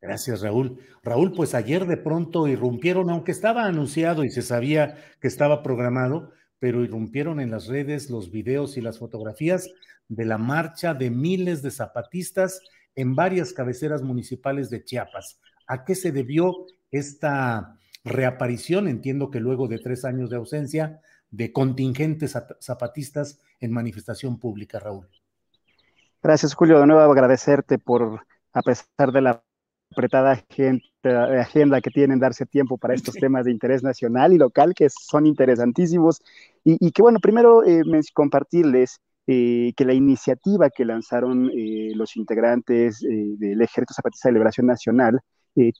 Gracias, Raúl. Raúl, pues ayer de pronto irrumpieron, aunque estaba anunciado y se sabía que estaba programado, pero irrumpieron en las redes los videos y las fotografías de la marcha de miles de zapatistas en varias cabeceras municipales de Chiapas. ¿A qué se debió esta reaparición? Entiendo que luego de tres años de ausencia de contingentes zapatistas en manifestación pública, Raúl. Gracias, Julio. De nuevo agradecerte por, a pesar de la apretada agenda que tienen darse tiempo para estos temas de interés nacional y local que son interesantísimos. Y, que bueno, primero eh, compartirles eh, que la iniciativa que lanzaron eh, los integrantes del Ejército Zapatista de Liberación Nacional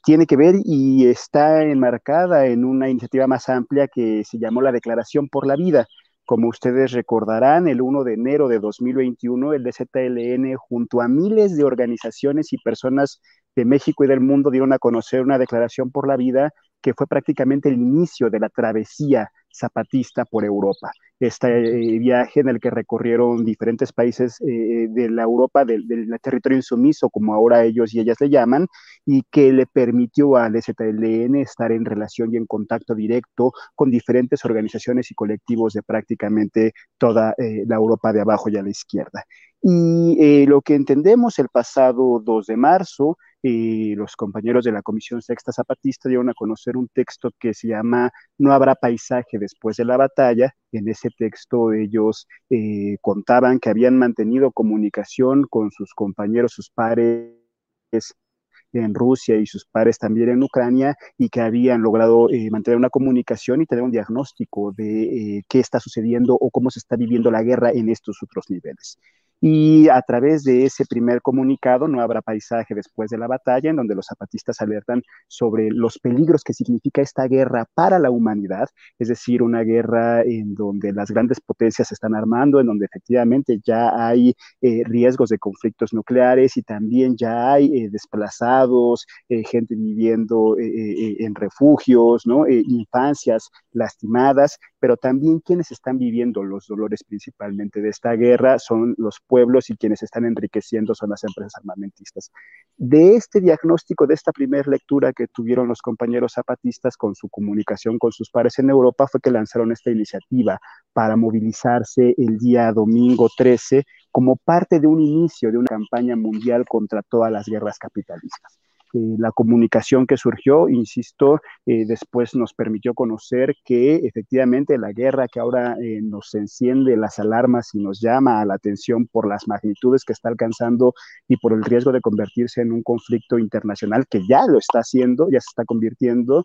tiene que ver y está enmarcada en una iniciativa más amplia que se llamó la Declaración por la Vida. Como ustedes recordarán, el 1 de enero de 2021, el DZLN, junto a miles de organizaciones y personas de México y del mundo dieron a conocer una declaración por la vida que fue prácticamente el inicio de la travesía zapatista por Europa. Este eh, viaje en el que recorrieron diferentes países eh, de la Europa, del, territorio insumiso, como ahora ellos y ellas le llaman, y que le permitió al ZLN estar en relación y en contacto directo con diferentes organizaciones y colectivos de prácticamente toda eh, la Europa de abajo y a la izquierda. Y lo que entendemos el pasado 2 de marzo y los compañeros de la Comisión Sexta Zapatista dieron a conocer un texto que se llama No habrá paisaje después de la batalla. En ese texto ellos eh, contaban que habían mantenido comunicación con sus compañeros, sus pares en Rusia y sus pares también en Ucrania y que habían logrado eh, mantener una comunicación y tener un diagnóstico de eh, qué está sucediendo o cómo se está viviendo la guerra en estos otros niveles. Y a través de ese primer comunicado, no habrá paisaje después de la batalla, en donde los zapatistas alertan sobre los peligros que significa esta guerra para la humanidad, es decir, una guerra en donde las grandes potencias se están armando, en donde efectivamente ya hay eh, riesgos de conflictos nucleares y también ya hay eh, desplazados, eh, gente viviendo en refugios, ¿no? infancias lastimadas, pero también quienes están viviendo los dolores principalmente de esta guerra son los pueblos y quienes están enriqueciendo son las empresas armamentistas. De este diagnóstico, de esta primera lectura que tuvieron los compañeros zapatistas con su comunicación con sus pares en Europa, fue que lanzaron esta iniciativa para movilizarse el día domingo 13 como parte de un inicio de una campaña mundial contra todas las guerras capitalistas. Eh, la comunicación que surgió, insisto, eh, después nos permitió conocer que efectivamente la guerra que ahora eh, nos enciende las alarmas y nos llama a la atención por las magnitudes que está alcanzando y por el riesgo de convertirse en un conflicto internacional que ya lo está haciendo, ya se está convirtiendo.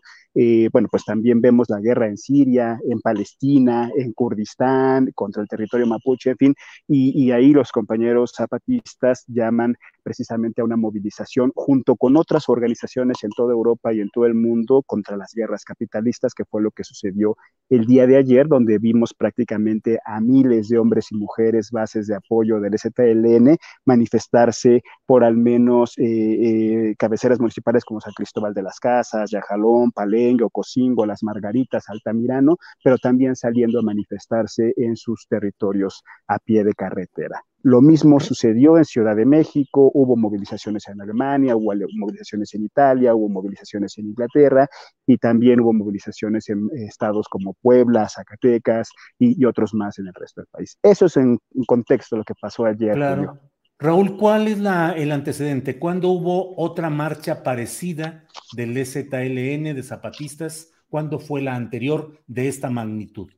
bueno, pues también vemos la guerra en Siria, en Palestina, en Kurdistán, contra el territorio mapuche, en fin, y, y ahí los compañeros zapatistas llaman precisamente a una movilización junto con otras organizaciones en toda Europa y en todo el mundo contra las guerras capitalistas, que fue lo que sucedió el día de ayer, donde vimos prácticamente a miles de hombres y mujeres, bases de apoyo del STLN, manifestarse por al menos eh, eh, cabeceras municipales como San Cristóbal de las Casas, Yajalón, Palenque, Ocosingo, Las Margaritas, Altamirano, pero también saliendo a manifestarse en sus territorios a pie de carretera. Lo mismo sucedió en Ciudad de México, hubo movilizaciones en Alemania, hubo movilizaciones en Italia, hubo movilizaciones en Inglaterra y también hubo movilizaciones en estados como Puebla, Zacatecas y, otros más en el resto del país. Eso es en, contexto lo que pasó ayer. Claro. Raúl, ¿cuál es la, el antecedente? ¿Cuándo hubo otra marcha parecida del ZLN de zapatistas? ¿Cuándo fue la anterior de esta magnitud?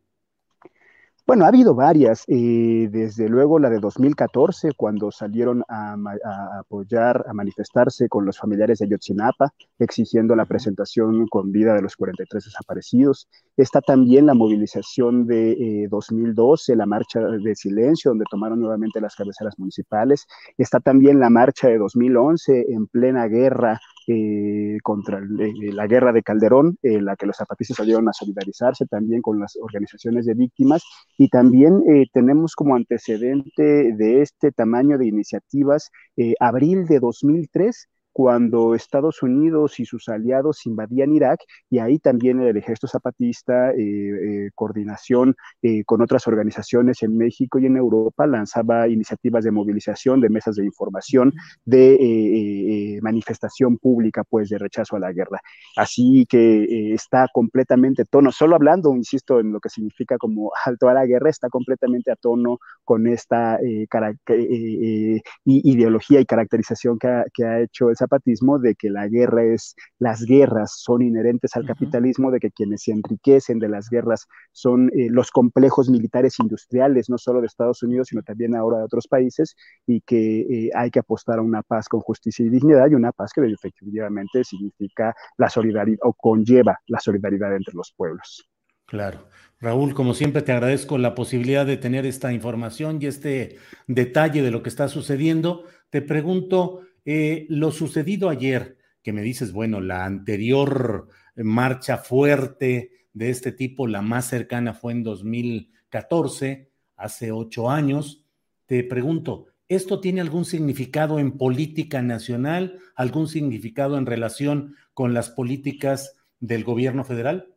Bueno, ha habido varias, eh, desde luego la de 2014, cuando salieron a, apoyar, a manifestarse con los familiares de Yotzinapa, exigiendo la presentación con vida de los 43 desaparecidos. Está también la movilización de 2012, eh, la marcha de silencio, donde tomaron nuevamente las cabeceras municipales. Está también la marcha de 2011, en plena guerra eh, contra la guerra de Calderón, en la que los zapatistas salieron a solidarizarse también con las organizaciones de víctimas. Y también eh, tenemos como antecedente de este tamaño de iniciativas eh, abril de 2003, cuando Estados Unidos y sus aliados invadían Irak y ahí también el ejército zapatista, eh, eh, coordinación eh, con otras organizaciones en México y en Europa, lanzaba iniciativas de movilización, de mesas de información, de manifestación pública, pues, de rechazo a la guerra. Así que está completamente tono, solo hablando, insisto, en lo que significa como alto a la guerra, está completamente a tono con esta ideología y caracterización que ha, que ha hecho el zapatismo de que la guerra es, las guerras son inherentes al capitalismo, de que quienes se enriquecen de las guerras son eh, los complejos militares industriales, no solo de Estados Unidos, sino también ahora de otros países, y que eh, hay que apostar a una paz con justicia y dignidad, y una paz que efectivamente significa la solidaridad o conlleva la solidaridad entre los pueblos. Claro. Raúl, como siempre, te agradezco la posibilidad de tener esta información y este detalle de lo que está sucediendo. Te pregunto, eh, lo sucedido ayer, que me dices, bueno, la anterior marcha fuerte de este tipo, la más cercana fue en 2014, hace ocho años, te pregunto, ¿esto tiene algún significado en política nacional, algún significado en relación con las políticas del gobierno federal?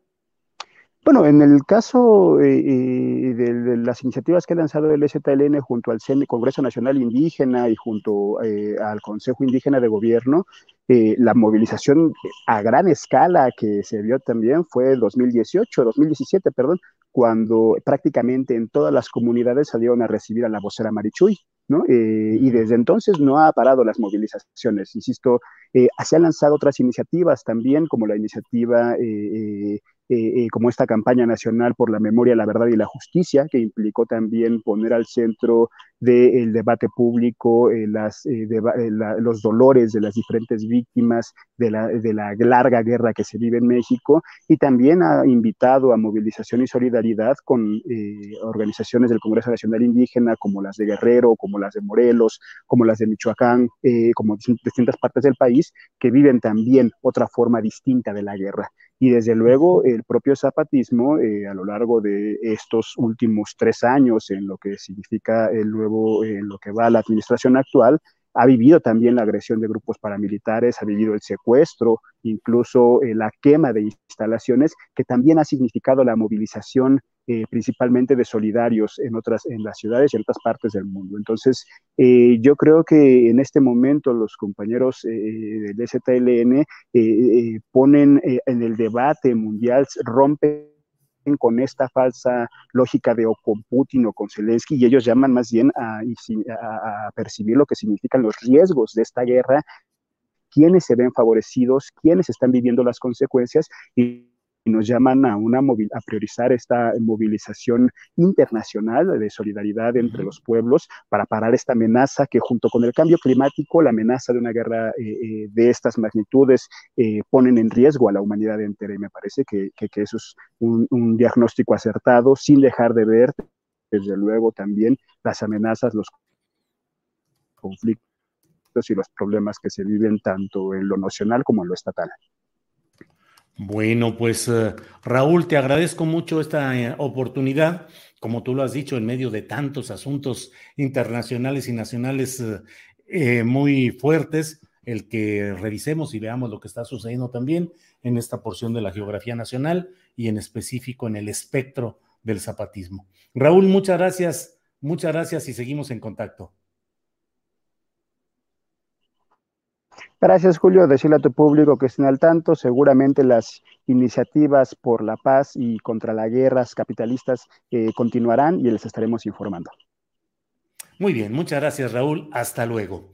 Bueno, en el caso eh, eh, de, las iniciativas que ha lanzado el STLN junto al Congreso Nacional Indígena y junto eh, al Consejo Indígena de Gobierno, la movilización a gran escala que se vio también fue 2018, 2017, perdón, cuando prácticamente en todas las comunidades salieron a recibir a la vocera Marichuy. ¿no? y desde entonces no ha parado las movilizaciones. Insisto, se han lanzado otras iniciativas también, como la iniciativa eh, eh, como esta campaña nacional por la memoria, la verdad y la justicia, que implicó también poner al centro del debate público eh, los dolores de las diferentes víctimas de la, larga guerra que se vive en México, y también ha invitado a movilización y solidaridad con organizaciones del Congreso Nacional Indígena, como las de Guerrero, como las de Morelos, como las de Michoacán, como distintas partes del país, que viven también otra forma distinta de la guerra. Y desde luego el propio zapatismo eh, a lo largo de estos últimos tres años en lo que significa el nuevo, en lo que va la administración actual, ha vivido también la agresión de grupos paramilitares, ha vivido el secuestro, incluso eh, la quema de instalaciones, que también ha significado la movilización eh, principalmente de solidarios en otras, en las ciudades y en otras partes del mundo. Entonces, eh, yo creo que en este momento los compañeros del STLN ponen en el debate mundial, rompen con esta falsa lógica de o con Putin o con Zelensky y ellos llaman más bien a, percibir lo que significan los riesgos de esta guerra, quiénes se ven favorecidos, quiénes están viviendo las consecuencias y nos llaman a, una a priorizar esta movilización internacional de solidaridad entre los pueblos para parar esta amenaza que junto con el cambio climático, la amenaza de una guerra eh, eh, de estas magnitudes eh, ponen en riesgo a la humanidad entera y me parece que, eso es un, un diagnóstico acertado sin dejar de ver desde luego también las amenazas, los conflictos y los problemas que se viven tanto en lo nacional como en lo estatal. Bueno, pues eh, Raúl, te agradezco mucho esta eh, oportunidad, como tú lo has dicho, en medio de tantos asuntos internacionales y nacionales eh, muy fuertes, el que revisemos y veamos lo que está sucediendo también en esta porción de la geografía nacional y en específico en el espectro del zapatismo. Raúl, muchas gracias, muchas gracias y seguimos en contacto. Gracias, Julio. Decirle a tu público que estén al tanto. Seguramente las iniciativas por la paz y contra las guerras capitalistas eh, continuarán y les estaremos informando. Muy bien, muchas gracias, Raúl. Hasta luego.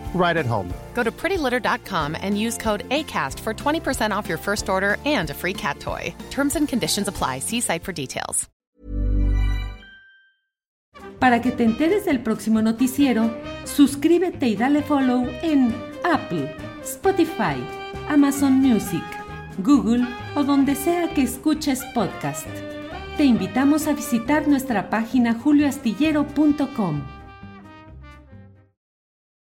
right at home. Go to prettylitter.com and use code ACAST for 20% off your first order and a free cat toy. Terms and conditions apply. See site for details. Para que te enteres del próximo noticiero, suscríbete y dale follow en Apple, Spotify, Amazon Music, Google o donde sea que escuches podcast. Te invitamos a visitar nuestra página julioastillero.com.